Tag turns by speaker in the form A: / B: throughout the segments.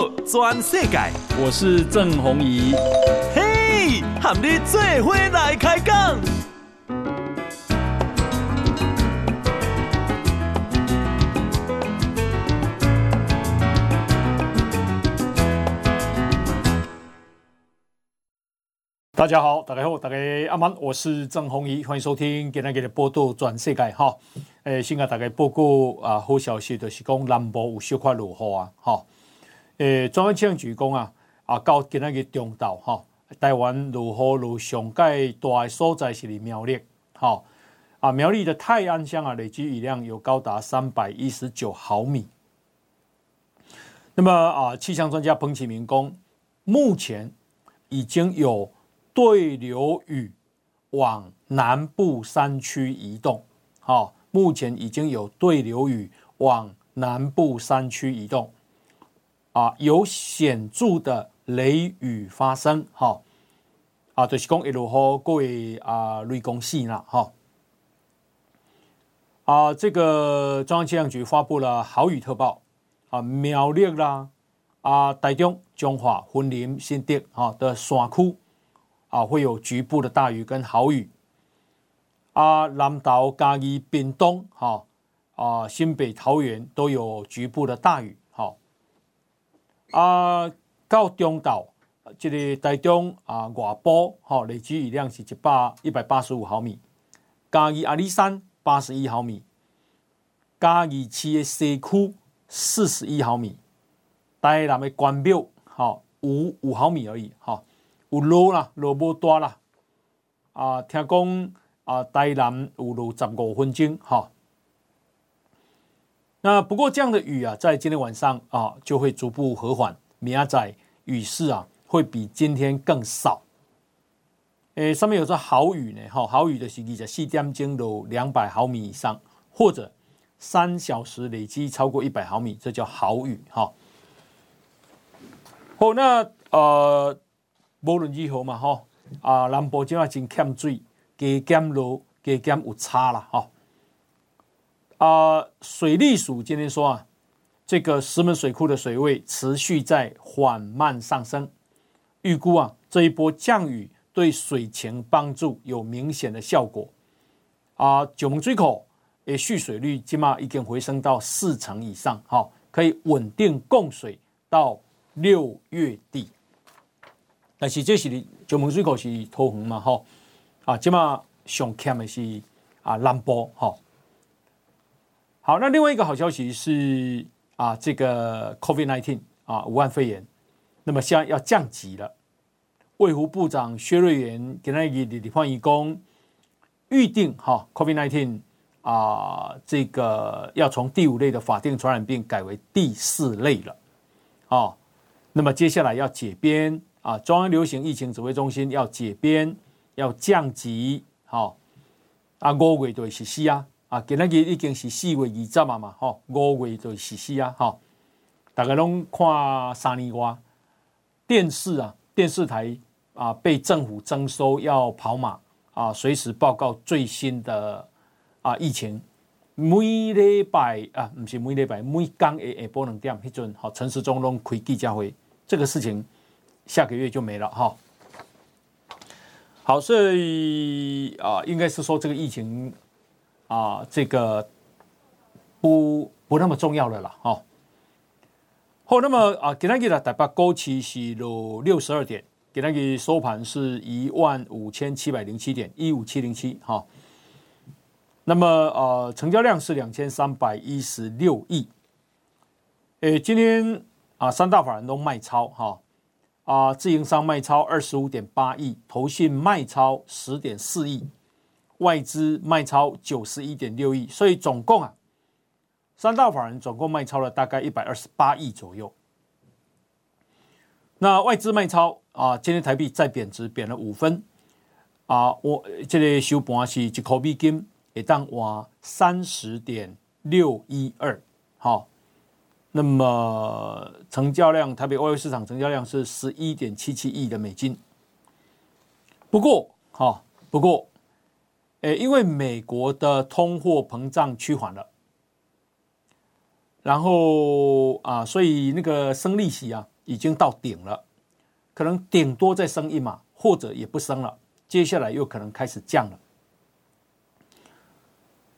A: 报全世界，
B: 我是郑宏仪。
A: 嘿，和你做伙来开讲。
B: 大家好，大家好，大家阿曼，我是郑宏仪，欢迎收听今天的报道转世界哈。诶，先给大家报告啊，好消息就是讲南部有小块落雨啊，哈。诶，中央气象局讲啊，啊，到今日嘅中昼哈，台湾如何如上盖大嘅所在是喺苗栗，哈，啊，苗栗的泰安乡啊，累积雨量有高达三百一十九毫米。那么啊，气象专家彭启明讲，目前已经有对流雨往南部山区移动，好，目前已经有对流雨往南部山区移动。啊，有显著的雷雨发生，哈，啊，就是讲一路好各位啊，雷公细啦，哈，啊，这个中央气象局发布了豪雨特报，啊，苗栗啦，啊，台中、彰化、云林、新竹啊的山区，啊，会有局部的大雨跟豪雨，啊，南投、嘉义、屏东，哈，啊，新北、桃园都有局部的大雨。啊，到中岛，这个台中啊外埔，哈，累积雨量是一百一百八十五毫米；嘉义阿里山八十一毫米；嘉义市的西区四十一毫米；台南的关庙，哈，五五毫米而已，哈，有落啦，落不大啦。啊，听讲啊，台南有落十五分钟，哈。那不过这样的雨啊，在今天晚上啊就会逐步和缓，明仔雨势啊会比今天更少。诶，上面有说豪雨呢，哈，豪雨的时期在四点钟有两百毫米以上，或者三小时累积超过一百毫米，这叫豪雨，哈。好，那呃，无论如何嘛，哈，啊，南部今啊真欠水，加减落，加减有差了，哈。啊、呃，水利署今天说啊，这个石门水库的水位持续在缓慢上升，预估啊这一波降雨对水情帮助有明显的效果。啊、呃，九门水库诶蓄水率起码已经回升到四成以上，哈、哦，可以稳定供水到六月底。但是这是九门水库是桃园嘛，哈、哦，啊，起码上欠的是啊南部，哈、哦。好，那另外一个好消息是啊，这个 COVID-19 啊，武汉肺炎，那么现在要降级了。卫福部长薛瑞元给那个李焕一公预定哈 COVID-19 啊，这个要从第五类的法定传染病改为第四类了。啊，那么接下来要解编啊，中央流行疫情指挥中心要解编，要降级。好，啊，五月就实施啊。啊，今仔日已经是四月二十啊嘛，吼，五月就实施啊，吼，大家拢看三年外电视啊，电视台啊被政府征收要跑马啊，随时报告最新的啊疫情，每礼拜啊，唔是每礼拜，每工诶诶，不能点，迄阵好陈时中拢开记者会，这个事情下个月就没了哈。好，所以啊，应该是说这个疫情。啊，这个不不那么重要了啦，哈。好，那么啊，今天的台北股市是落六十二点，今天的收盘是一万五千七百零七点，一五七零七，哈。那么呃，成交量是两千三百一十六亿。诶，今天啊，三大法人都卖超，哈。啊，自营商卖超二十五点八亿，投信卖超十点四亿。外资卖超九十一点六亿，所以总共啊，三大法人总共卖超了大概一百二十八亿左右。那外资卖超啊，今天台币再贬值，贬了五分啊。我这里收盘是一口美金，也当哇三十点六一二。好，那么成交量，台北外汇市场成交量是十一点七七亿的美金。不过，哈，不过。诶，因为美国的通货膨胀趋缓了，然后啊，所以那个升利息啊，已经到顶了，可能顶多再升一码，或者也不升了，接下来又可能开始降了。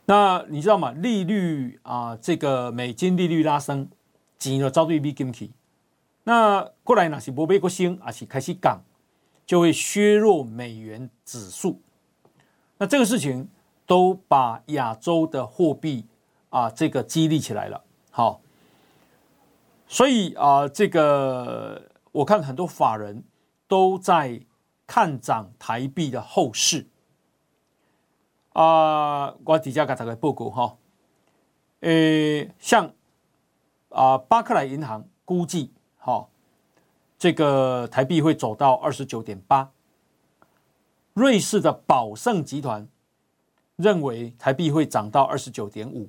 B: 那你知道吗？利率啊，这个美金利率拉升，钱就走对美金去。那过来呢是不被国升，而是开始降，就会削弱美元指数。那这个事情都把亚洲的货币啊，这个激励起来了。好，所以啊，这个我看很多法人都在看涨台币的后市。啊，我底下给大家报告哈，诶，像啊，巴克莱银行估计，哈，这个台币会走到二十九点八。瑞士的宝盛集团认为台币会涨到二十九点五。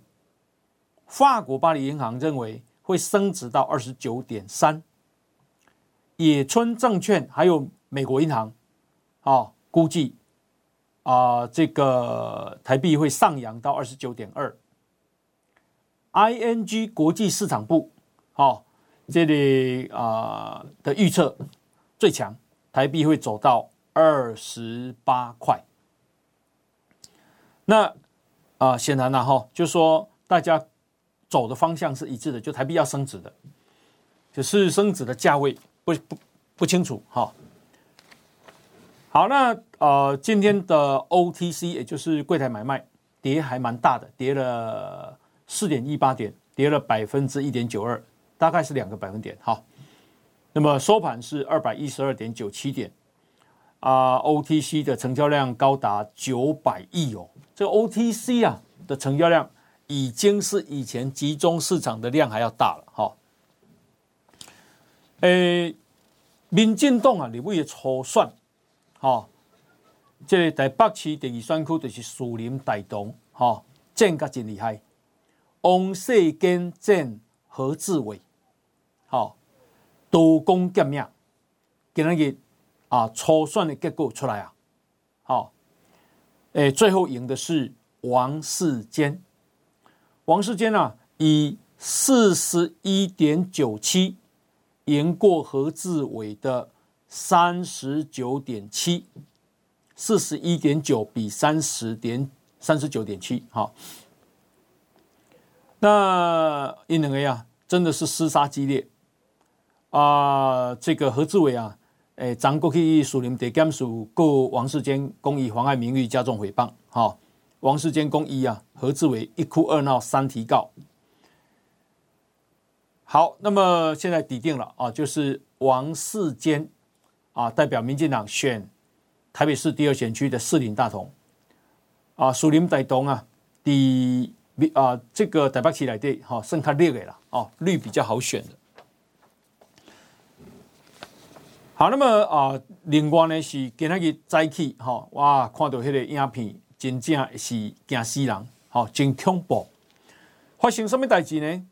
B: 法国巴黎银行认为会升值到二十九点三。野村证券还有美国银行，啊，估计。啊、这个台币会上扬到二十九点二。ING 国际市场部，好、哦，这里啊、的预测最强，台币会走到二十八块。那啊、显然了哈，就说大家走的方向是一致的，就台币要升值的，只是升值的价位不不不清楚哈。好，那呃，今天的 OTC 也就是柜台买卖跌还蛮大的，跌了四点一八点，跌了百分之一点九二，大概是两个百分点。哈，那么收盘是二百一十二点九七点，啊、，OTC 的成交量高达九百亿哦，这个 OTC 啊的成交量已经是以前集中市场的量还要大了。哈，诶，民进党啊，你不也初算？哦，这个台北市第二选区就是树林大同，哈、哦，战甲真厉害。王世坚战何志伟，好、哦，刀光剑影，今日啊初选的结果出来啊，好、哦，诶，最后赢的是王世坚，王世坚啊，以四十一点九七赢过何志伟的。三十九点七，四十一点九比三十点三十九点七，好。那因两个呀，真的是厮杀激烈啊、呃！这个何志伟啊，诶，张过去树林地检署告王世坚公益妨碍名誉加重诽谤，哈。王世坚公益啊，何志伟一哭二闹三提告。好，那么现在底定了啊，就是王世坚。啊，代表民进党选台北市第二选区的士林大同，啊，士林大同啊，第啊这个台北市来对，哈，剩他六个了，哦，绿比较好选的。好，那么啊，另外呢是今仔日早起，哈，哇，看到那个影片，真正是惊死人，好，真恐怖。发生什么代志呢？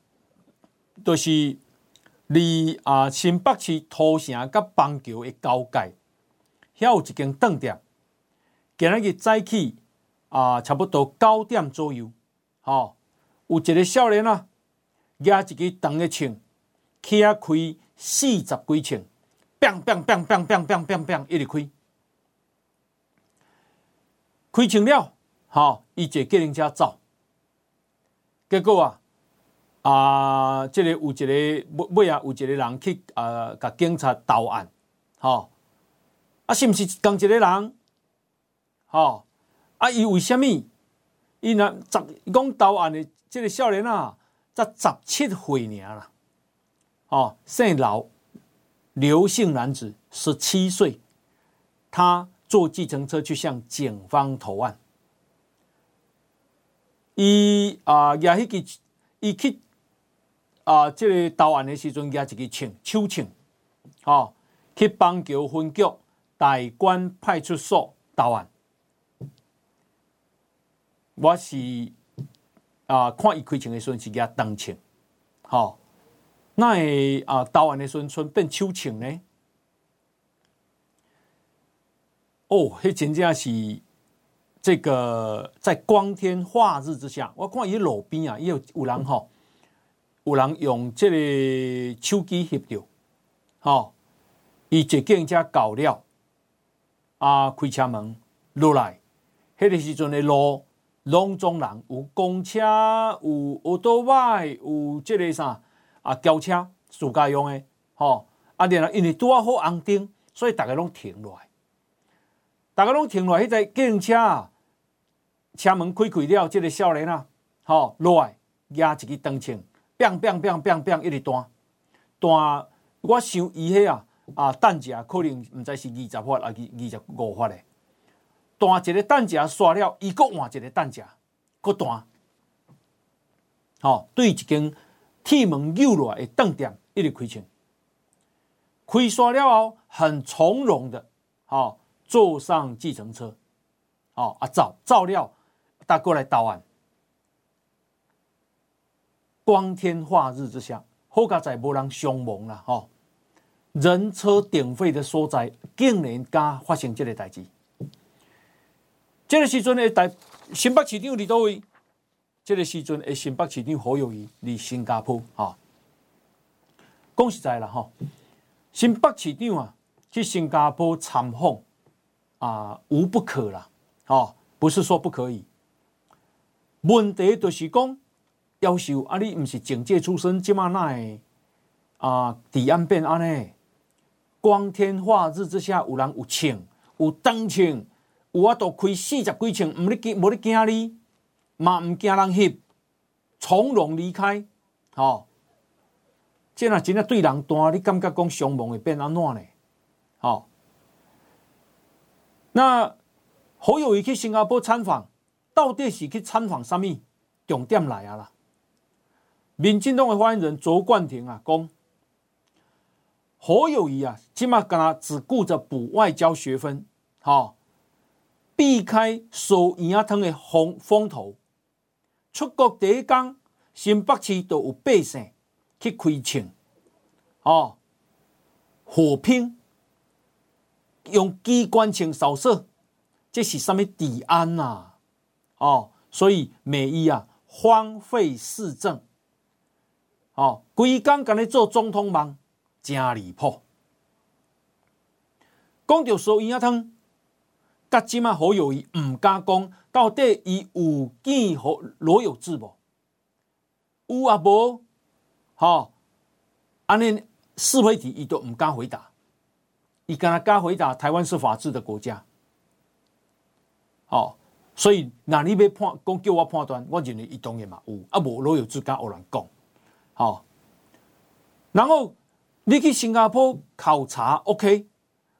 B: 就是。离啊，新北市土城甲邦桥的交界，遐有一间饭店。今日日早起啊，差不多九点左右，吼、哦，有一个少年啊，拿一个长的枪，起啊开四十几枪，bang bang bang bang bang bang bang bang，一直开，开枪了，吼、伊坐计程车走，结果啊。啊，这个有一个尾尾啊，有一个人去啊，甲警察投案，吼，啊，是毋是同一个人？吼，啊，伊为虾米？伊若十讲投案的这个少年啊，才十七岁尔啦，哦，姓刘，刘姓男子，十七岁，他坐计程车去向警方投案，伊啊，也迄个，伊去。啊！这个投案的时阵，举一个枪，手枪，哦，去邦桥分局大关派出所投案。我是啊，看伊开枪的时阵是举当枪，好、哦，那会啊投案的时阵变手枪呢？哦，迄真正是这个在光天化日之下，我看伊路边啊，也有有人吼。有人用这个手机翕着，吼，伊一见车搞了，啊，开车门落来，迄个时阵的路拢总人，有公车，有奥多迈，有这个啥啊，轿车自家用的，吼，啊，然后因为拄啊好红灯，所以大家拢停落来，大家拢停落来，迄个警车啊，车门开开了，这个少年啊，吼，落来压一个灯枪。砰砰砰砰砰，一直弹弹，我想伊迄啊啊弹夹可能毋知是二十发还是二十五发嘞。弹一个弹夹刷了，伊搁换一个弹夹，搁弹。吼，对一间铁门扭落来的灯店一直开枪，开刷了后很从容的，哦，坐上计程车，哦啊照照了，搭过来投案。光天化日之下，好佳在无人伤亡啦！吼，人车鼎沸的所在，竟然敢发生这个代志。这个时阵的台新北市长伫倒位？这个时阵的新北市长侯友宜伫新加坡。哈，讲实在啦，吼，新北市长啊去新加坡参访啊，无不可啦。哦，不是说不可以，问题就是讲。要求啊！你毋是警界出身，即马那会啊？治安变安尼，光天化日之下，有人有枪，有灯枪，有法度开四十几枪，毋咧惊，无咧惊你，嘛毋惊人翕，从容离开。吼、哦，即若真正对人弹，你感觉讲伤亡会变安怎呢？吼、那何友宜去新加坡参访，到底是去参访啥物？重点来啊啦！民进党的发言人卓冠廷啊，讲何友谊啊，起码跟他只顾着补外交学分，好避开收婴仔汤的风风头。出国第一天，新北市都有百姓去开枪，哦，火拼，用机关枪扫射，这是什么治安呐、啊？哦，所以美伊啊，荒废市政。哦，规工干咧做总统梦，真离谱。讲到收婴仔汤，甲即马好友伊毋敢讲，到底伊有见和罗有志无？有啊无？吼，安尼是非题伊都毋敢回答，伊敢若敢回答台湾是法治的国家。哦，所以那你要判讲叫我判断，我认为伊当然嘛有，啊无罗有志敢有人讲。好，然后你去新加坡考察，OK？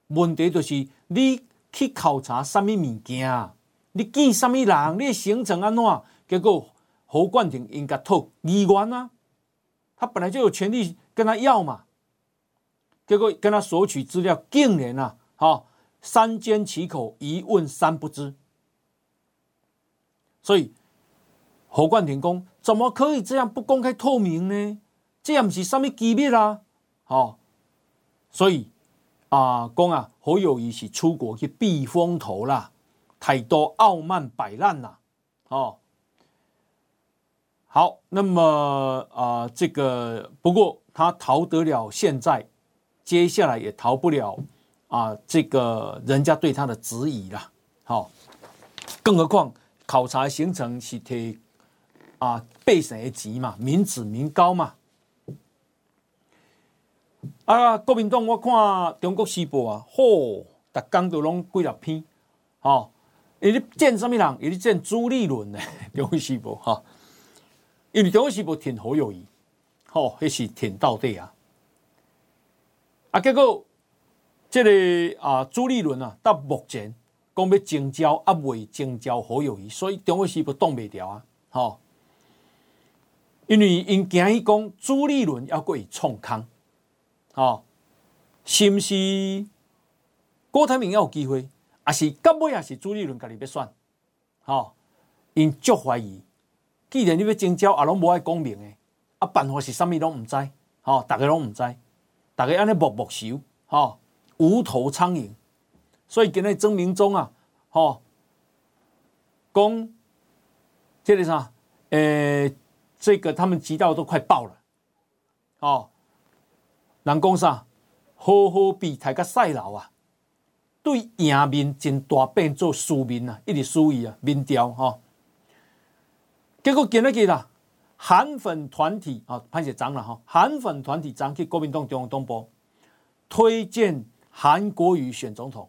B: 问题就是你去考察什么物件？你见什么人？你行程安怎？结果侯冠廷应该讨议员啊，他本来就有权利跟他要嘛。结果跟他索取资料，竟然啊，好三缄其口，一问三不知。所以侯冠廷讲。怎么可以这样不公开透明呢？这样不是什么机密啊，好，所以啊，讲啊，好友宜是出国去避风头啦，太多傲慢摆烂啦，哦，好，那么啊，这个不过他逃得了现在，接下来也逃不了啊，这个人家对他的质疑啦，好，更何况考察行程是提。啊，百姓的钱嘛，民脂民膏嘛。啊，国民党我看《中国时报》啊，嚯，逐工都拢几十篇，吼，伊咧见什物人？伊咧见朱立伦呢？《中国时报》哈，因为《中国时报》挺好友宜，吼，迄是挺到底啊。啊，结果这个啊，朱立伦啊，到目前讲要征召，啊未征召好友宜，所以《中国时报》挡袂牢啊，吼。因为因惊伊讲朱立伦要过去创空，哦，是毋是郭台铭要有机会，还是到尾也是朱立伦家己要选，哦，因足怀疑，既然你要征召，也拢无爱讲明诶，啊，办法是啥物拢毋知，吼，逐个拢毋知，逐个安尼默默收，吼，无头苍蝇，所以今日曾明忠啊，吼，讲这个啥，诶。这个他们急到都快爆了，哦，人讲啥？好好比赛甲赛老啊，对赢面真大变做输面啊，一直输伊啊，民调吼。结果今日去啦，韩粉团体啊，潘写章了吼，韩粉团体章去国民党中央党部推荐韩国瑜选总统，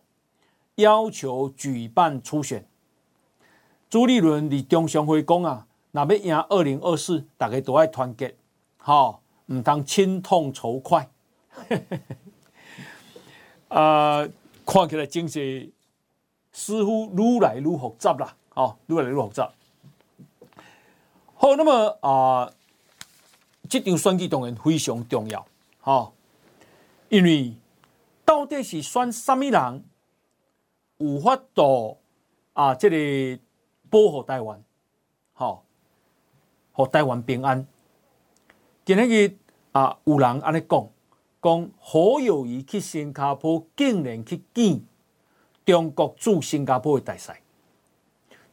B: 要求举办初选。朱立伦伫中常会讲啊，若要赢二零二四，大家都爱团结，吼，唔当亲痛仇快。啊、看起来经济似乎愈来愈复杂啦，哦，愈来愈复杂。好，那么啊、呃，这场选举当然非常重要，哈、哦，因为到底是选什么人有法度啊，这个保护台湾，好、哦，和台湾平安。今日啊，有人安尼讲。讲侯友谊去新加坡，竟然去见中国驻新加坡的大使，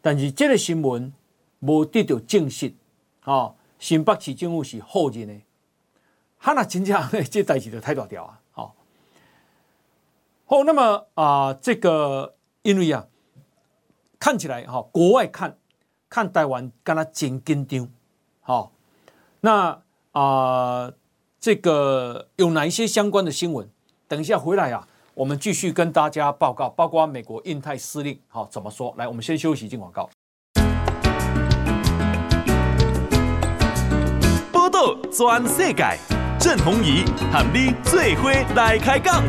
B: 但是这个新闻无得到证实。哦，新北市政府是否认的，哈那真正这代志就太大条啊！好，好，那么啊、呃，这个因为啊，看起来哈，国外看看台湾，跟他真紧张。好，那啊。这个有哪一些相关的新闻？等一下回来啊，我们继续跟大家报告，包括美国印太司令好怎么说？来，我们先休息进广告。
A: 报道全世界，郑弘仪和你最伙来开讲。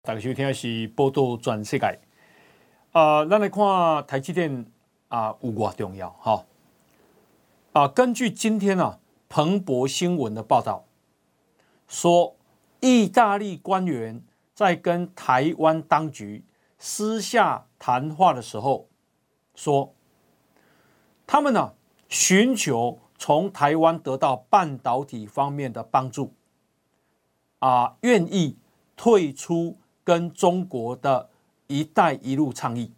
B: 大家收听的是报道全世界。啊、呃，咱来看台积电啊，有多重要哈？啊，根据今天啊彭博新闻的报道，说意大利官员在跟台湾当局私下谈话的时候，说他们呢、寻求从台湾得到半导体方面的帮助，啊，愿意退出跟中国的一带一路倡议，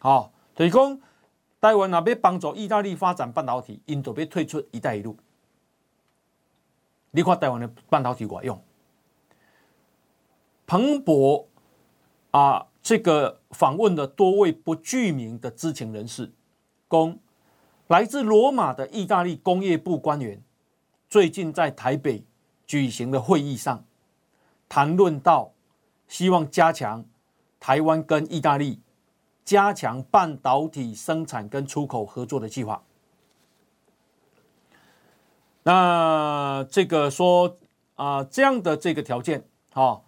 B: 好，所以说。台湾若要帮助意大利发展半导体，印度要退出“一带一路”。你看台湾的半导体管用？彭博啊，这个访问了多位不具名的知情人士，供来自罗马的意大利工业部官员，最近在台北举行的会议上，谈论到希望加强台湾跟意大利。加强半导体生产跟出口合作的计划。那这个说啊，这样的这个条件，哈，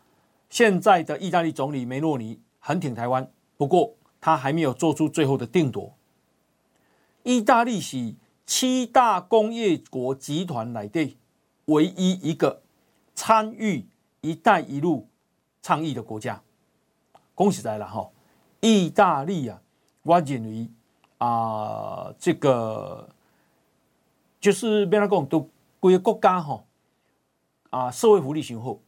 B: 现在的意大利总理梅洛尼很挺台湾，不过他还没有做出最后的定夺。意大利是七大工业国集团内的唯一一个参与“一带一路”倡议的国家，恭喜在了哈。意大利啊，我认为啊，这个就是别人讲都规个国家吼啊，社会福利上好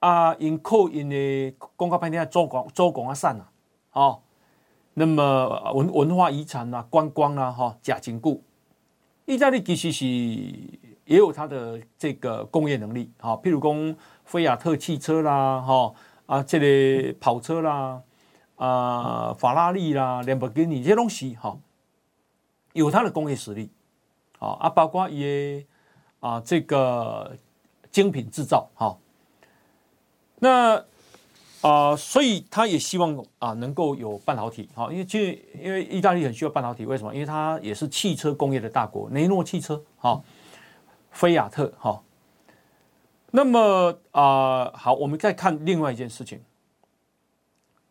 B: 啊，因靠因的公告半天做广做广啊散啊，哦，那么文文化遗产啊、观光啊，哈，假经固。意大利其实是也有它的这个工业能力，哈，譬如讲菲亚特汽车啦，哈啊，这类、个、跑车啦。啊、法拉利啦，兰博基尼这些东西哈，有它的工业实力，啊啊，包括也啊这个精品制造哈，那啊，所以他也希望啊能够有半导体哈，因为其实因为意大利很需要半导体，为什么？因为它也是汽车工业的大国，雷诺汽车哈，菲亚特哈，那么啊好，我们再看另外一件事情。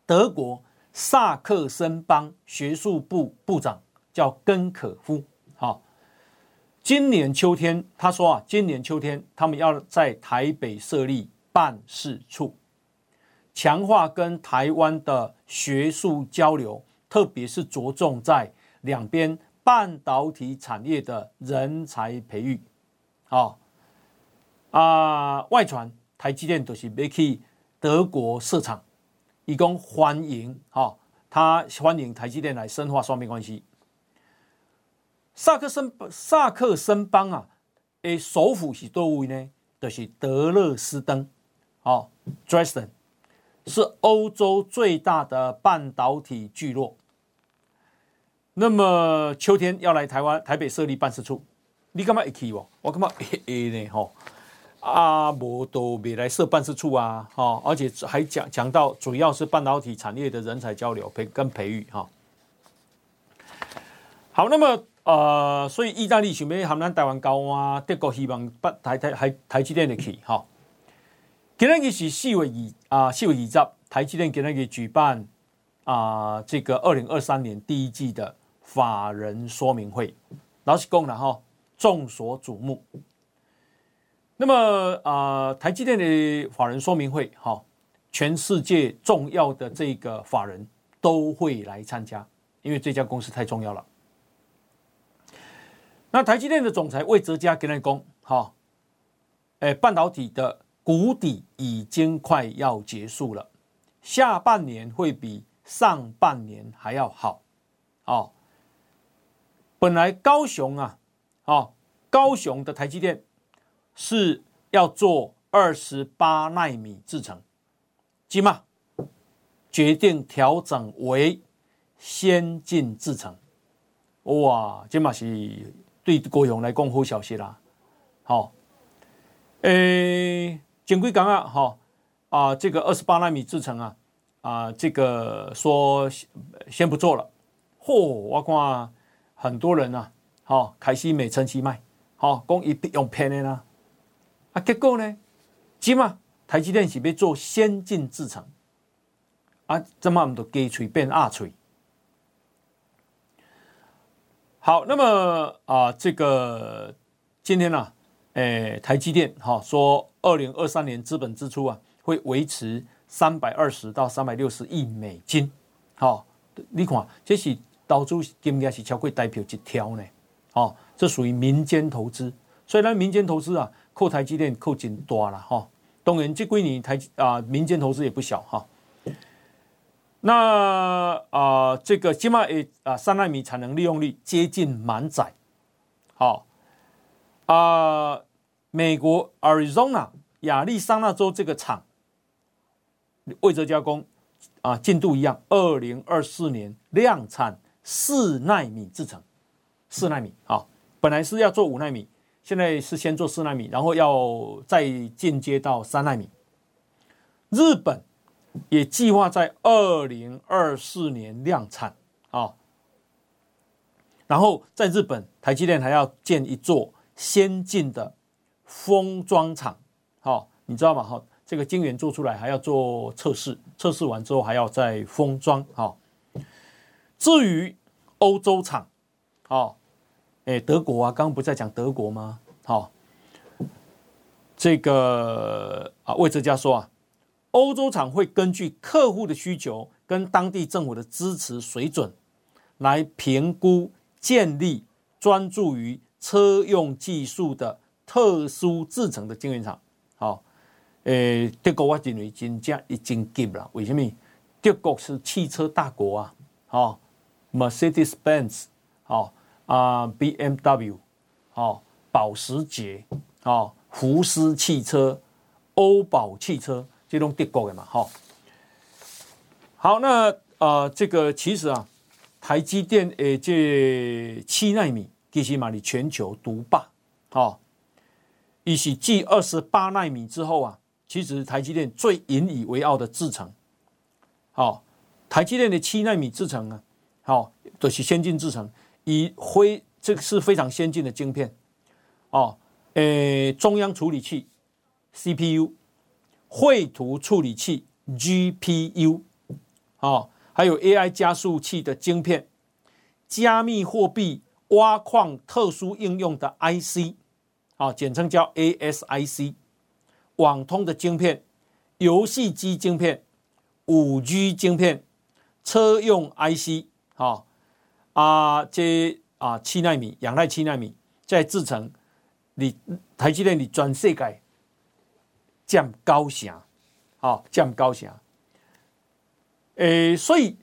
B: 德国萨克森邦学术部部长叫根可夫，好，今年秋天他说啊，今年秋天他们要在台北设立办事处，强化跟台湾的学术交流，特别是着重在两边半导体产业的人才培育。好，啊，外传台积电都是要去德国设厂。以供欢迎，哈，他欢迎台积电来深化双边关系。萨克森萨克森邦啊，诶，首府是多位呢？就是德勒斯登，哦，Dresden 是欧洲最大的半导体聚落。那么秋天要来台湾台北设立办事处，你干嘛一去哦？我干嘛诶诶呢？吼，啊，无都未来设办事处啊，哈，而且还讲讲到主要是半导体产业的人才交流培跟培育哈。好，那么。呃，所以意大利想要含咱台湾交换，德国希望把台台台台积电的去哈。今天是四月二啊，四月二十，台积电今天给举办啊，这个二零二三年第一季的法人说明会，老实讲了哈，众所瞩目。那么啊，台积电的法人说明会哈，全世界重要的这个法人都会来参加，因为这家公司太重要了。那台积电的总裁魏哲嘉跟他讲，哈，哎，半导体的谷底已经快要结束了，下半年会比上半年还要好，哦。本来高雄啊，哦，高雄的台积电是要做二十八奈米制程，今嘛决定调整为先进制程，哇，今嘛是。对高雄来讲好消息啦，好，诶，前几天啊，好啊，这个二十八纳米制程啊，啊，这个说先不做了，嚯，我看很多人啊，好，开始没成期卖，好，讲一定用骗的啦，啊，结果呢，今嘛台积电是要做先进制程，啊，怎么唔都鸡嘴变鸭嘴？好，那么啊、这个今天呢、啊，诶，台积电哈、说，二零二三年资本支出啊会维持三百二十到三百六十亿美金。好、你看，这是投资金额是超过代表一条呢。哦，这属于民间投资，所以呢，民间投资啊，扣台积电扣紧多了哈。当然，这归你台啊、民间投资也不小哈。那啊、呃，这个起码也啊，三纳米产能利用率接近满载。好啊，美国 Arizona 亚利桑那州这个厂，魏哲加工啊，进度一样，二零二四年量产四纳米制程，四纳米啊，本来是要做五纳米，现在是先做四纳米，然后要再进阶到三纳米。日本。也计划在二零二四年量产啊，然后在日本，台积电还要建一座先进的封装厂，好，你知道吗？哈，这个晶圆做出来还要做测试，测试完之后还要再封装，好。至于欧洲厂，好，哎，德国啊，刚刚不在讲德国吗？好，这个啊，魏哲家说啊。欧洲厂会根据客户的需求跟当地政府的支持水准，来评估建立专注于车用技术的特殊制成的晶圆厂。好，诶，德国我认为真正已经急了。为什么？德国是汽车大国啊，好，Mercedes-Benz，好啊，BMW，哦，保时捷，哦，福斯汽车，欧宝汽车。这种德国的嘛，好，好，那啊、呃，这个其实啊，台积电诶，这七纳米其实嘛，你全球独霸，哦，一起继二十八纳米之后啊，其实台积电最引以为傲的制程，好，台积电的七纳米制程啊，好，都、就是先进制程，以灰这个是非常先进的晶片，哦，诶，中央处理器 CPU。绘图处理器 GPU，哦，还有 AI 加速器的晶片，加密货币挖矿特殊应用的 IC，啊，简称叫 ASIC，网通的晶片，游戏机晶片，五 G 晶片，车用 IC，啊，啊，这啊七纳米，仰赖七纳米在制成，你台积电你全世界。降高翔，好，降高翔。诶，所以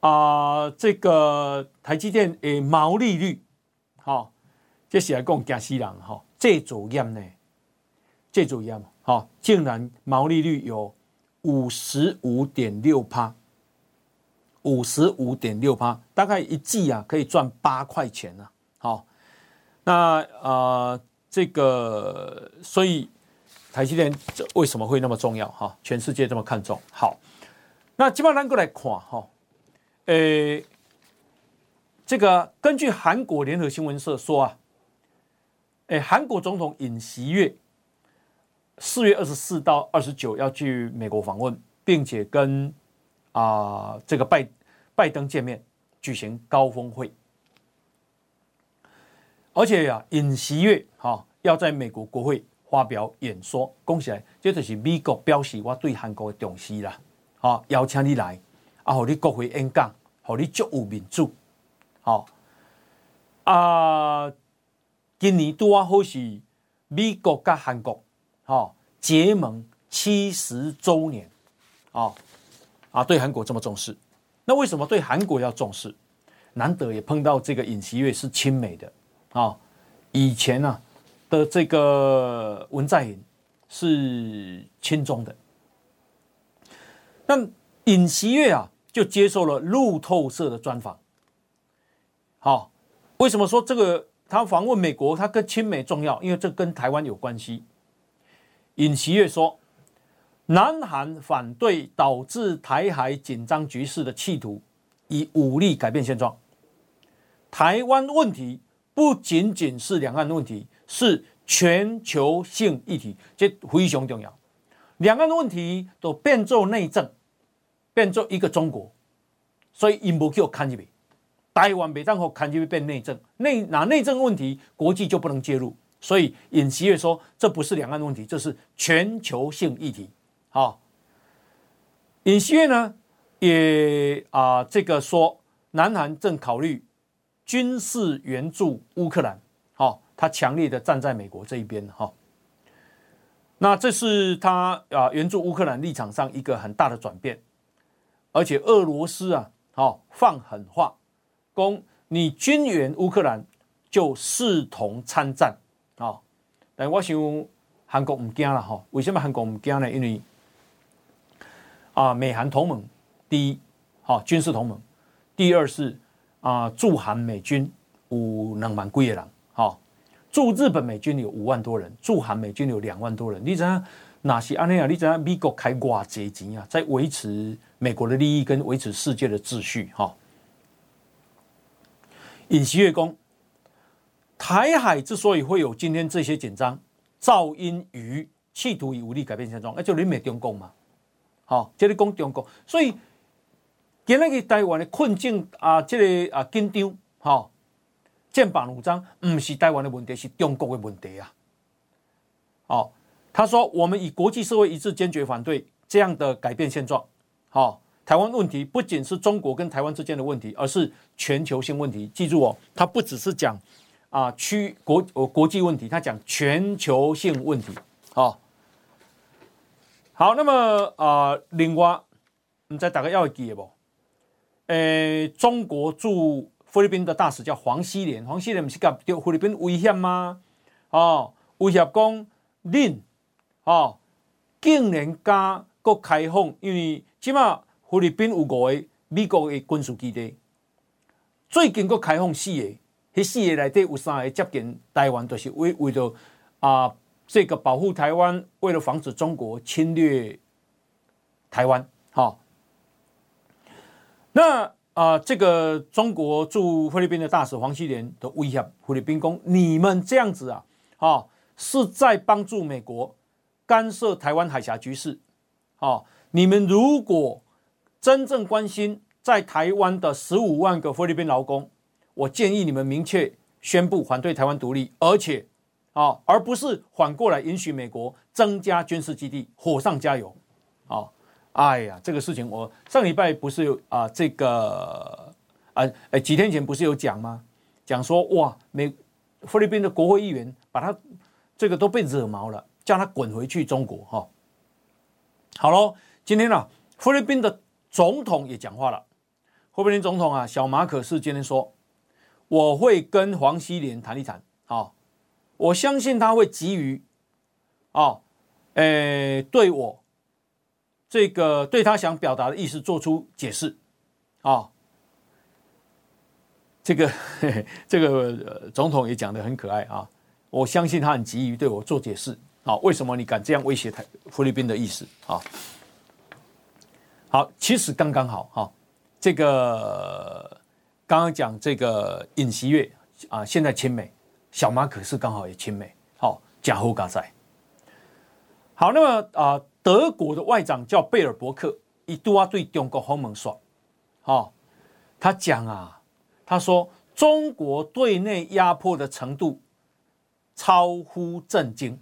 B: 啊、这个台积电诶毛利率哈，这是来讲惊死人哈，这组业呢，这组业哈，竟然毛利率有五十五点六趴，五十五点六趴，大概一季啊可以赚八块钱呢。好，那呃这个所以台积电这为什么会那么重要哈？全世界这么看重。好，那基本上过来看哈，诶。这个根据韩国联合新闻社说啊，诶，韩国总统尹锡悦四月二十四到二十九要去美国访问，并且跟啊这个拜拜登见面，举行高峰会。而且呀、啊，尹锡悦哈要在美国国会发表演说，恭喜来，这就是美国表示我对韩国的重视啦，啊，邀请你来，啊，和你国会演讲，和你足有民主。好啊，今年拄啊好是美国跟韩国好结盟七十周年啊啊，对韩国这么重视，那为什么对韩国要重视？难得也碰到这个尹锡悦是亲美的啊，以前呢、啊、的这个文在寅是亲中的，那尹锡悦啊就接受了路透社的专访。好，为什么说这个他访问美国，他跟亲美重要？因为这跟台湾有关系。尹锡悦说，南韩反对导致台海紧张局势的企图，以武力改变现状。台湾问题不仅仅是两岸问题，是全球性议题，这非常重要。两岸的问题都变作内政，变作一个中国，所以引不给我看这边。台湾每当后看就会变内政，内拿内政问题，国际就不能介入。所以尹锡悦说，这不是两岸问题，这是全球性议题。好，尹锡悦呢也啊、呃、这个说，南韩正考虑军事援助乌克兰。好，他强烈的站在美国这一边。哈，那这是他啊援助乌克兰立场上一个很大的转变，而且俄罗斯啊，好放狠话。攻你军援乌克兰就视同参战啊！但我想韩国唔惊了哈？为什么韩国唔惊呢？因为啊，美韩同盟第一，好军事同盟；第二是啊，驻韩美军有两万几个人，好驻日本美军有五万多人，驻韩美军有两万多人。你知道哪些安尼啊？你知道美国开偌济钱啊，在维持美国的利益跟维持世界的秩序哈？尹锡悦公，台海之所以会有今天这些紧张，噪音于企图以武力改变现状，那就你美中共嘛，好，这里讲中共，所以今日台湾的困境啊，这个啊紧张，好，剑拔弩张，不是台湾的问题，是中国的问题啊。好，他说我们以国际社会一致坚决反对这样的改变现状，好。台湾问题不仅是中国跟台湾之间的问题，而是全球性问题。记住哦，他不只是讲啊区国呃国际问题，他讲全球性问题。好，好，那么啊，另外，你再打个要记不？诶，中国驻菲律宾的大使叫黄希莲，黄希莲不是甲对菲律宾威胁吗？哦，威胁讲恁哦，竟然敢搁开放，因为起码。菲律宾有五个美国的军事基地，最近搁开放四个，迄四个内底有三个接近台湾，就是为为着啊这个保护台湾，为了防止中国侵略台湾，好。那啊，这个中国驻菲律宾的大使黄希连的威胁菲律宾讲：你们这样子啊，啊，是在帮助美国干涉台湾海峡局势，啊，你们如果真正关心在台湾的十五万个菲律宾劳工，我建议你们明确宣布反对台湾独立，而且啊，而不是反过来允许美国增加军事基地，火上加油。啊，哎呀，这个事情我上礼拜不是有啊，这个啊，哎，几天前不是有讲吗？讲说哇，美菲律宾的国会议员把他这个都被惹毛了，叫他滚回去中国哈。好喽，今天呢、啊，菲律宾的。总统也讲话了，菲律宾总统啊，小马可是今天说，我会跟黄希莲谈一谈，我相信他会急于，啊，诶，对我这个对他想表达的意思做出解释，啊，这个 这个总统也讲得很可爱啊，我相信他很急于对我做解释，啊，为什么你敢这样威胁台菲律宾的意思啊？好，其实刚刚好哈，这个刚刚讲这个尹锡悦啊，现在亲美，小马可是刚好也亲美，好，假后嘎在。好，那么啊，德国的外长叫贝尔伯克，一度啊对中国访问说，好，他讲啊，他说中国对内压迫的程度超乎震惊，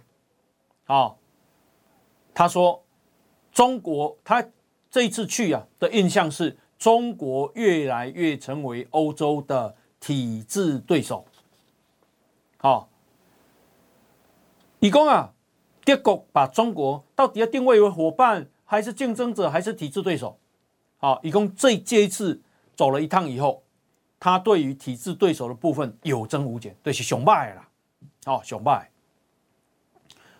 B: 啊，他说中国他。这一次去啊的印象是中国越来越成为欧洲的体制对手。好，以公啊，德国把中国到底要定位为伙伴，还是竞争者，还是体制对手？好，以公这这一次走了一趟以后，他对于体制对手的部分有增无减，对是熊败了。好，熊败。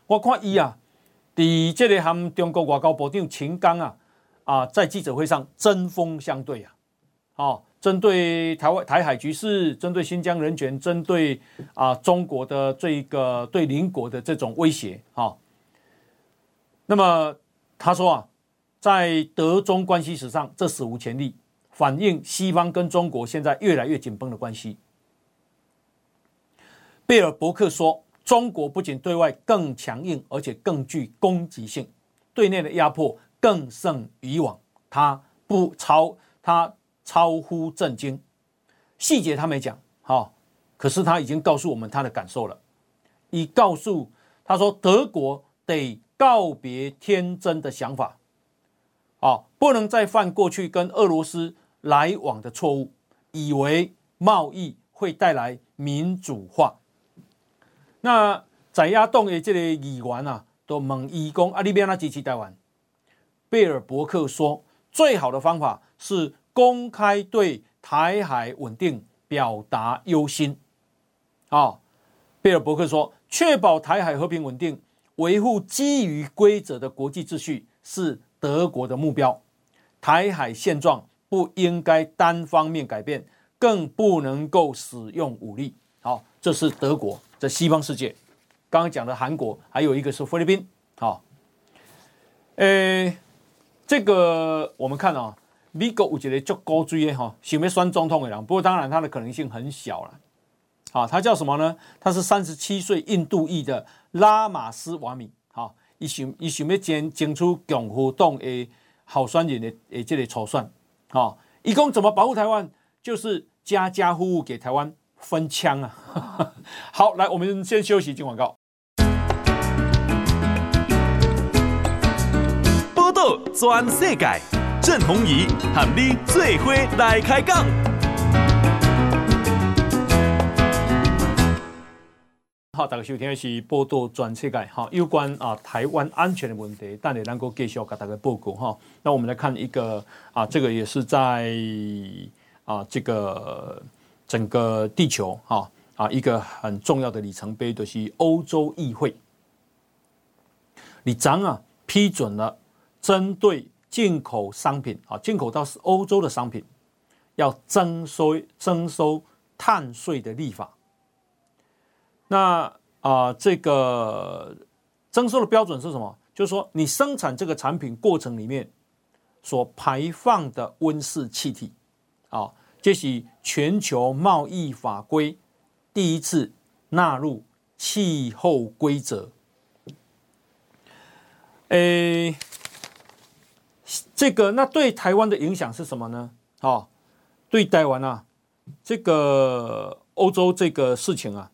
B: 我看伊啊，在这里和中国外交部长秦刚啊。啊，在记者会上针锋相对啊，好，针对台湾台海局势，针对新疆人权，针对啊中国的这个对邻国的这种威胁，哈。那么他说啊，在德中关系史上，这史无前例，反映西方跟中国现在越来越紧绷的关系。贝尔伯克说，中国不仅对外更强硬，而且更具攻击性，对内的压迫。更胜以往，他不超，他超乎震惊。细节他没讲，好，可是他已经告诉我们他的感受了。已告诉他说，德国得告别天真的想法，啊，不能再犯过去跟俄罗斯来往的错误，以为贸易会带来民主化。那在亚东的这个议员啊，都问伊讲啊，你要哪支持台湾？贝尔伯克说：“最好的方法是公开对台海稳定表达忧心。”啊，贝尔伯克说：“确保台海和平稳定，维护基于规则的国际秩序是德国的目标。台海现状不应该单方面改变，更不能够使用武力。”好，这是德国，在西方世界。刚刚讲的韩国，还有一个是菲律宾。好，诶。这个我们看啊，美国有一个足高追的哈，想要选总统的人，不过当然他的可能性很小了。好，他叫什么呢？他是三十七岁印度裔的拉马斯瓦米。好，伊想伊想要争争取共和党的候选人的诶这个初选。好，一共怎么保护台湾？就是家家户户给台湾分枪啊。好，来，我们先休息，进广告。全世界，郑弘仪和你最伙来开讲。好，大家收听的是报道全世界哈，有关啊台湾安全的问题，但也能够继续给大家报告哈。那我们来看一个啊，这个也是在啊这个整个地球哈啊一个很重要的里程碑，就是欧洲议会，里长啊批准了。针对进口商品啊，进口到欧洲的商品，要征收征收碳税的立法。那啊、这个征收的标准是什么？就是说，你生产这个产品过程里面所排放的温室气体啊，这是全球贸易法规第一次纳入气候规则。诶。这个那对台湾的影响是什么呢？哦，对台湾啊，这个欧洲这个事情啊，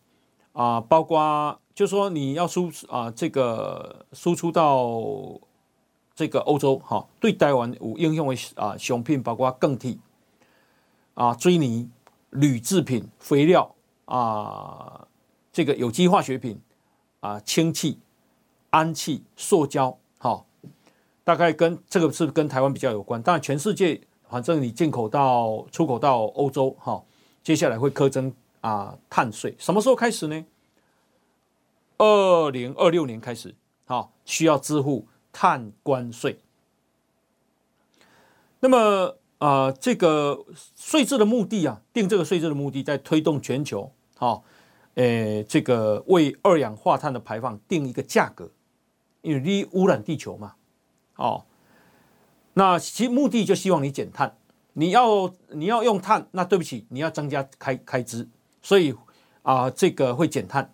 B: 啊，包括就说你要输啊，这个输出到这个欧洲哈，对台湾有应用的啊，商品包括钢铁啊、水泥、铝制品、肥料啊，这个有机化学品啊、氢气、氨气、塑胶，好。大概跟这个是跟台湾比较有关，当然全世界反正你进口到出口到欧洲哈，接下来会苛征啊碳税，什么时候开始呢？二零二六年开始，好，需要支付碳关税。那么啊，这个税制的目的啊，定这个税制的目的，在推动全球，好，诶，这个为二氧化碳的排放定一个价格，因为你污染地球嘛，哦，那其目的就希望你减碳。你要你要用碳，那对不起，你要增加开开支，所以啊，这个会减碳。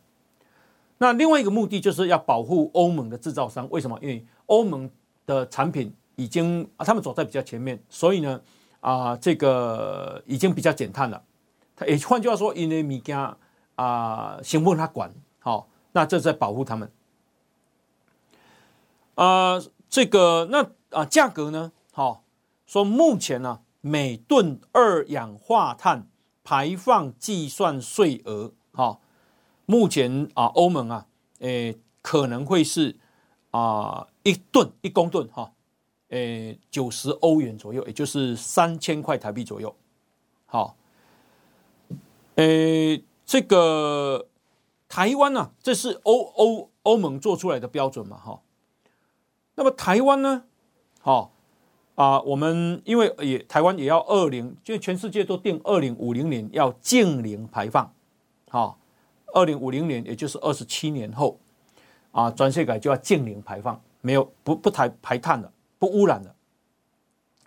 B: 那另外一个目的就是要保护欧盟的制造商，为什么？因为欧盟的产品已经啊，他们走在比较前面，所以呢啊，这个已经比较减碳了。他也换句话说，因为物件啊，行不他管好，那这是在保护他们。啊，这个那啊，价格呢？好，说目前呢。每吨二氧化碳排放计算税额，哈，目前啊，欧盟啊，诶，可能会是啊，一吨一公吨，哈，诶，九十欧元左右，也就是三千块台币左右，好，诶，这个台湾呢，这是欧欧欧盟做出来的标准嘛，哈，那么台湾呢，好。啊，我们因为也台湾也要二零，就全世界都定二零五零年要净零排放，好，二零五零年也就是二十七年后，啊，全世界就要净零排放，没有不不排排碳的，不污染的，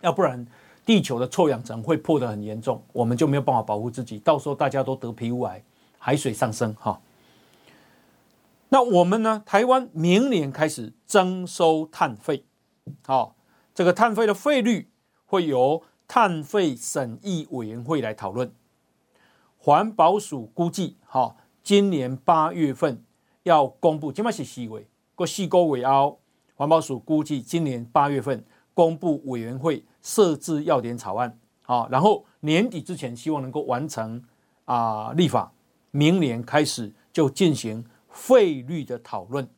B: 要不然地球的臭氧层会破得很严重，我们就没有办法保护自己，到时候大家都得皮肤癌，海水上升哈。那我们呢？台湾明年开始征收碳费，好。这个碳费的费率会由碳费审议委员会来讨论。环保署估计，哈，今年八月份要公布，起码是四月，过四个月后，环保署估计今年八月份公布委员会设置要点草案，好，然后年底之前希望能够完成啊立法，明年开始就进行费率的讨论。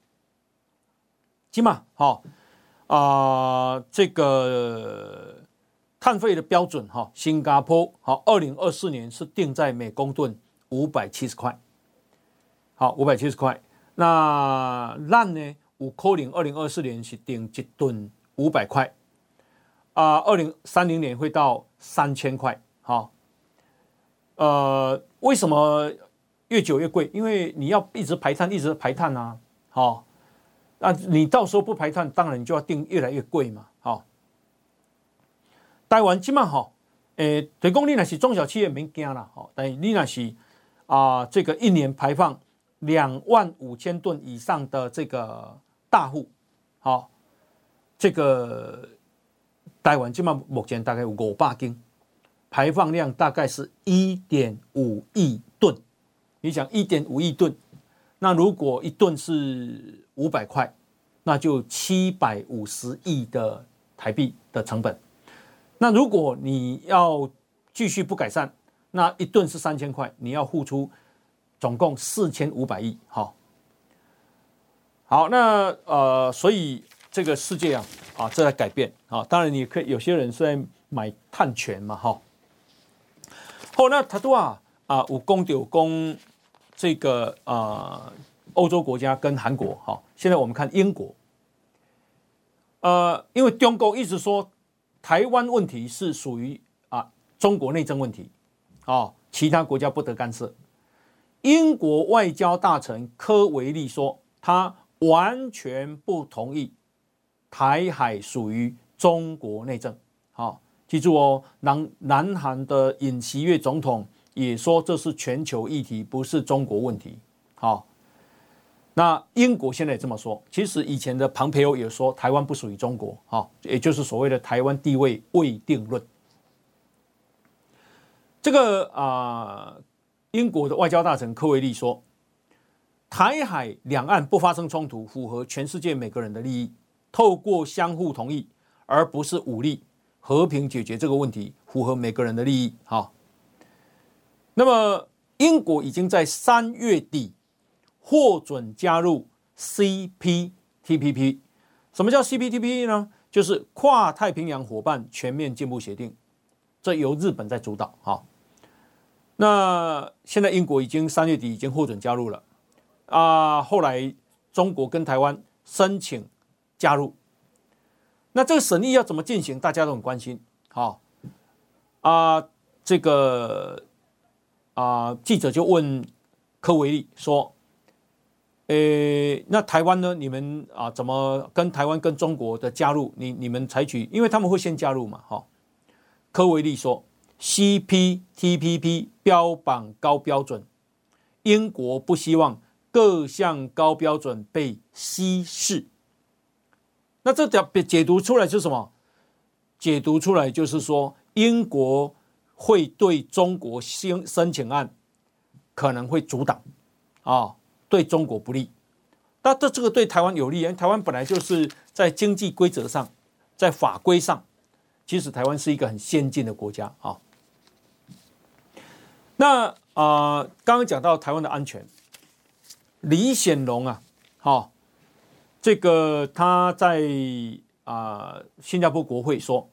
B: 起码好。啊、这个碳费的标准哈，新加坡好，二零二四年是定在每公吨五百七十块，好，五百七十块。那烂呢？有可能二零二四年是定一吨五百块，啊，二零三零年会到三千块，好，呃，为什么越久越贵？因为你要一直排碳，一直排碳啊，好。那你到时候不排碳，当然你就要定越来越贵嘛。好，台湾起码好，诶，对公你那是中小企业没惊了，好，但你那是啊，这个一年排放两万五千吨以上的这个大户，好，这个台湾起码目前大概有五百斤，排放量大概是一点五亿。你想一点五亿吨，那如果一吨是五百块，那就七百五十亿的台币的成本。那如果你要继续不改善，那一吨是三千块，你要付出总共四千五百亿。好，好，那呃，所以这个世界啊啊正在改变啊。当然，你可以有些人是在买碳权嘛，哈。好，那他多啊啊，五公九公这个啊。欧洲国家跟韩国，好，现在我们看英国，呃，因为中国一直说台湾问题是属于啊中国内政问题，啊，其他国家不得干涉。英国外交大臣科维利说，他完全不同意台海属于中国内政。好，记住哦，南南韩的尹锡悦总统也说这是全球议题，不是中国问题。好。那英国现在也这么说，其实以前的庞培欧也说台湾不属于中国，哈，也就是所谓的台湾地位未定论。这个啊，英国的外交大臣科维利说，台海两岸不发生冲突，符合全世界每个人的利益，透过相互同意而不是武力和平解决这个问题，符合每个人的利益，哈。那么英国已经在三月底。获准加入 CPTPP，什么叫 CPTPP 呢？就是跨太平洋伙伴全面进步协定，这由日本在主导。哈，那现在英国已经三月底已经获准加入了啊，后来中国跟台湾申请加入，那这个审议要怎么进行？大家都很关心。好啊，这个啊，记者就问柯维利说。诶，那台湾呢？你们啊，怎么跟台湾跟中国的加入？你你们采取，因为他们会先加入嘛，哈。柯维利说，CPTPP 标榜高标准，英国不希望各项高标准被稀释。那这条解读出来是什么？解读出来就是说，英国会对中国申申请案可能会阻挡啊。对中国不利，但这这个对台湾有利，因为台湾本来就是在经济规则上，在法规上，其实台湾是一个很先进的国家啊。那啊、刚刚讲到台湾的安全，李显龙啊，好，这个他在啊、新加坡国会说，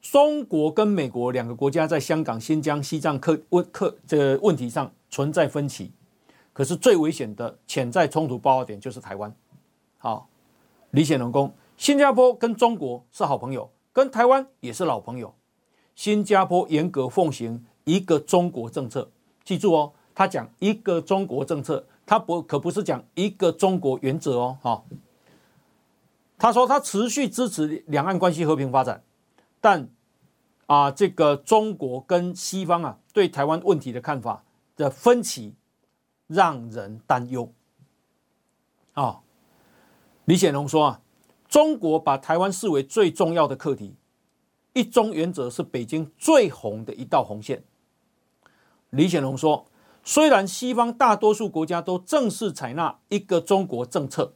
B: 中国跟美国两个国家在香港、新疆、西藏客问客这个问题上存在分歧。可是最危险的潜在冲突爆发点就是台湾。好，李显龙说，新加坡跟中国是好朋友，跟台湾也是老朋友。新加坡严格奉行一个中国政策，记住哦，他讲一个中国政策，他不可不是讲一个中国原则哦。哈，他说他持续支持两岸关系和平发展，但啊，这个中国跟西方啊对台湾问题的看法的分歧。让人担忧啊！李显龙说啊，中国把台湾视为最重要的课题，一中原则是北京最红的一道红线。李显龙说，虽然西方大多数国家都正式采纳一个中国政策，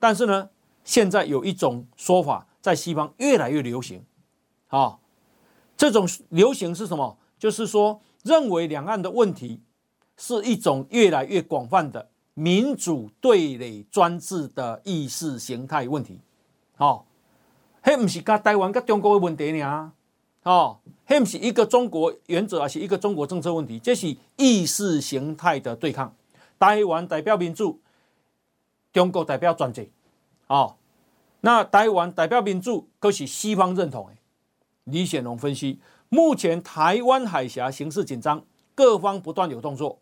B: 但是呢，现在有一种说法在西方越来越流行啊。这种流行是什么？就是说，认为两岸的问题。是一种越来越广泛的民主对垒专制的意识形态问题，哦，那不是台湾跟中国的问题呢，哦，那不是一个中国原则，而是一个中国政策问题，这是意识形态的对抗。台湾代表民主，中国代表专制，哦，那台湾代表民主，可是西方认同的。李显龙分析，目前台湾海峡形势紧张，各方不断有动作。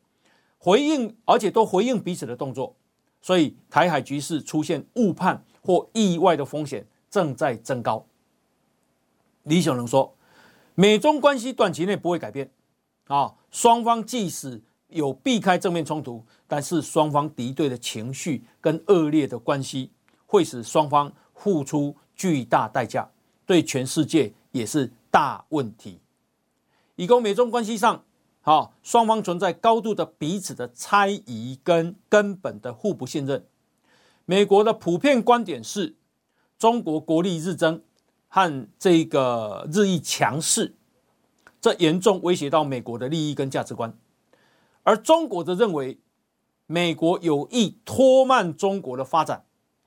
B: 回应，而且都回应彼此的动作，所以台海局势出现误判或意外的风险正在增高。李显龙说，美中关系短期内不会改变，啊，双方即使有避开正面冲突，但是双方敌对的情绪跟恶劣的关系会使双方付出巨大代价，对全世界也是大问题。以供美中关系上。好，双方存在高度的彼此的猜疑跟根本的互不信任。美国的普遍观点是，中国国力日增和这个日益强势，这严重威胁到美国的利益跟价值观。而中国则认为，美国有意拖慢中国的发展，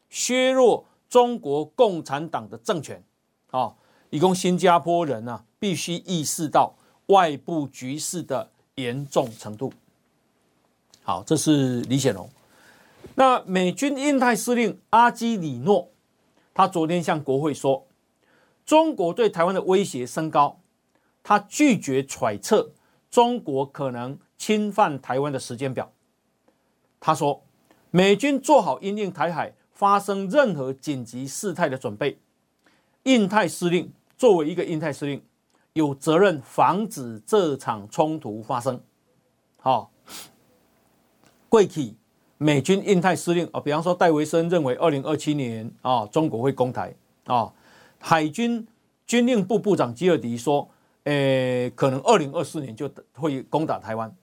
B: 削弱中国共产党的政权。啊，以供新加坡人、啊，必须意识到。外部局势的严重程度。好，这是李显龙。那美军印太司令阿基里诺，他昨天向国会说，中国对台湾的威胁升高，他拒绝揣测中国可能侵犯台湾的时间表。他说，美军做好因应台海发生任何紧急事态的准备。印太司令作为一个印太司令。有责任防止这场冲突发生。好，贵体美军印太司令啊，比方说戴维森认为，二零二七年啊，中国会攻台啊。海军军令部部长基尔迪说，诶，可能二零二四年就会攻打台湾。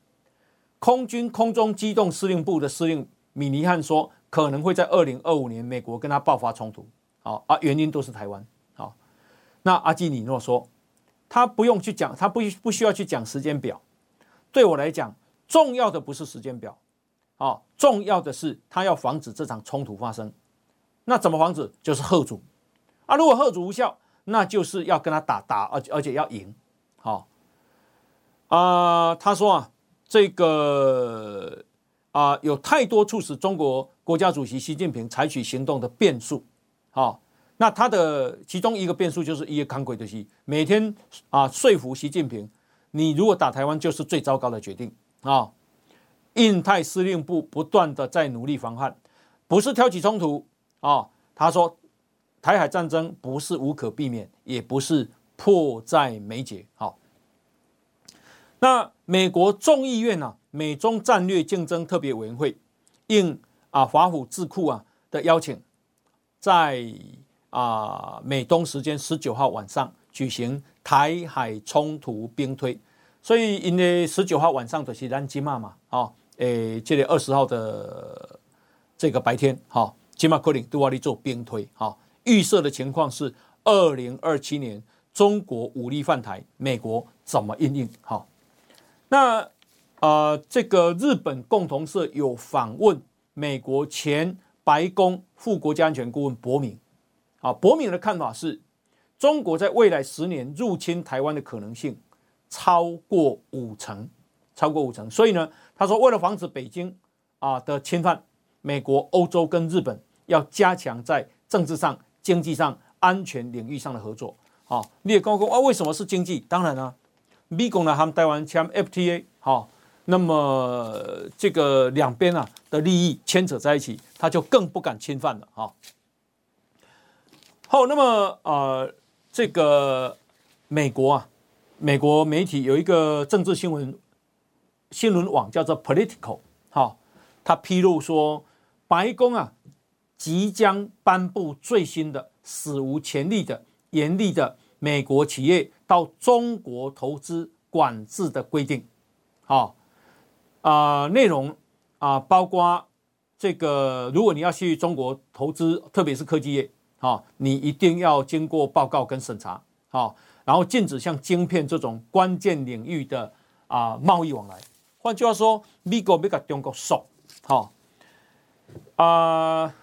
B: 空军空中机动司令部的司令米尼汉说，可能会在二零二五年美国跟他爆发冲突。好啊，原因都是台湾。那阿基里诺说。他不用去讲，他不不需要去讲时间表。对我来讲，重要的不是时间表，啊，重要的是他要防止这场冲突发生。那怎么防止？就是贺主啊！如果贺主无效，那就是要跟他打打，而而且要赢。好，啊、他说啊，这个啊、有太多促使中国国家主席习近平采取行动的变数。好、那他的其中一个变数就是一夜康鬼的戏，每天啊说服习近平，你如果打台湾就是最糟糕的决定啊、印太司令部不断的在努力防范，不是挑起冲突啊、他说，台海战争不是无可避免，也不是迫在眉睫。好、那美国众议院呢、美中战略竞争特别委员会应啊华府智库啊的邀请，在啊美东时间十九号晚上举行台海冲突兵推，所以因为十九号晚上就是咱今嘛嘛啊，诶，这里二十号的这个白天哈，今嘛可能都要去做兵推哈，预设的情况是二零二七年中国武力犯台，美国怎么应应哈？那啊、呃，这个日本共同社有访问美国前白宫副国家安全顾问博明，啊，博明的看法是，中国在未来十年入侵台湾的可能性超过五成，超过五成。所以呢，他说，为了防止北京啊的侵犯，美国、欧洲跟日本要加强在政治上、经济上、安全领域上的合作。啊，你也刚刚啊，为什么是经济？当然呢。美国呢，他们台湾签 FTA，好，那么这个两边啊的利益牵扯在一起，他就更不敢侵犯了，哈。好，那么呃，这个美国啊，美国媒体有一个政治新闻新闻网叫做 Political，好，他披露说，白宫啊即将颁布最新的史无前例的严厉的美国企业。到中国投资管制的规定，好啊，内容啊包括这个，如果你要去中国投资，特别是科技业，好，你一定要经过报告跟审查，好，然后禁止像晶片这种关键领域的啊贸易往来。换句话说，美国要跟中国说，好啊，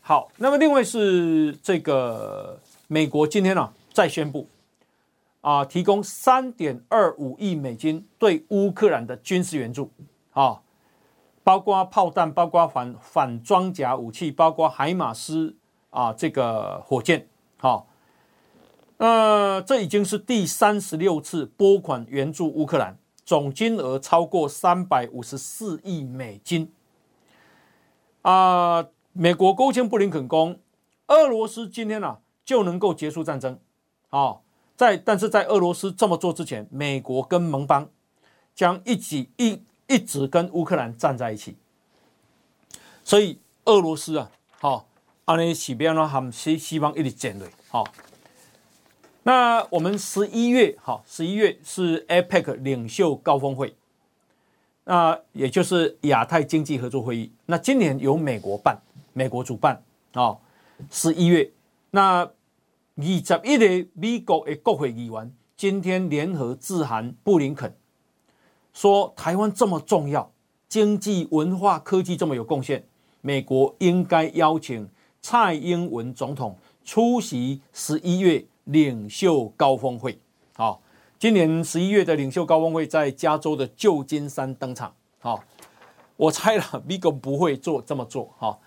B: 好，那么另外是这个美国今天呢再宣布。啊，提供三点二五亿美金对乌克兰的军事援助，啊，包括炮弹，包括反反装甲武器，包括海马斯啊，这个火箭，好，呃，这已经是第三十六次拨款援助乌克兰，总金额超过三百五十四亿美金。啊，美国国务卿布林肯公，俄罗斯今天啊就能够结束战争，啊。在，但是在俄罗斯这么做之前，美国跟盟邦将一起一一直跟乌克兰站在一起。所以俄罗斯啊，阿内西边呢，他们希希望一直建立好。那我们十一月，好，十一月是 APEC 领袖高峰会，那也就是亚太经济合作会议。那今年由美国办，美国主办，啊，十一月那。二十一个美国的国会议员今天联合致函布林肯，说台湾这么重要，经济、文化、科技这么有贡献，美国应该邀请蔡英文总统出席十一月领袖高峰会。好，今年十一月的领袖高峰会在加州的旧金山登场。好，我猜了，，Vigo 不会做这么做。好，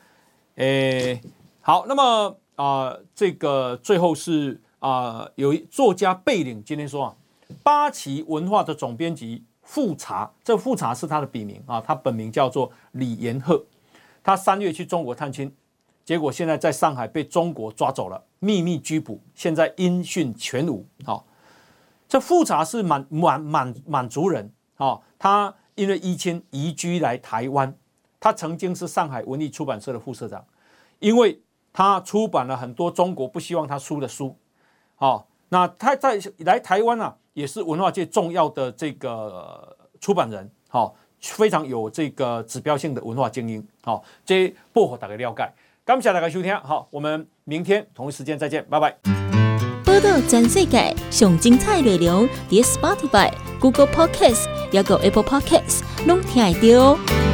B: 诶，好，那么。啊、这个最后是啊、呃，有作家贝岭今天说啊，八旗文化的总编辑富察，这富察是他的笔名啊，他本名叫做李延鹤，他三月去中国探亲，结果现在在上海被中国抓走了，秘密拘捕，现在音讯全无。好、哦，这富察是满满满满族人啊、哦，他因为依亲移居来台湾，他曾经是上海文艺出版社的副社长，因为。他出版了很多中国不希望他出的书，好，那他在来台湾啊，也是文化界重要的这个出版人，好，非常有这个指标性的文化精英，好，这薄荷大家了解，感谢大家收听，好，我们明天同一时间再见，拜拜。报道全世界上精彩内容，点 Spotify、Google Podcasts，还有 Apple Podcasts，拢听得到。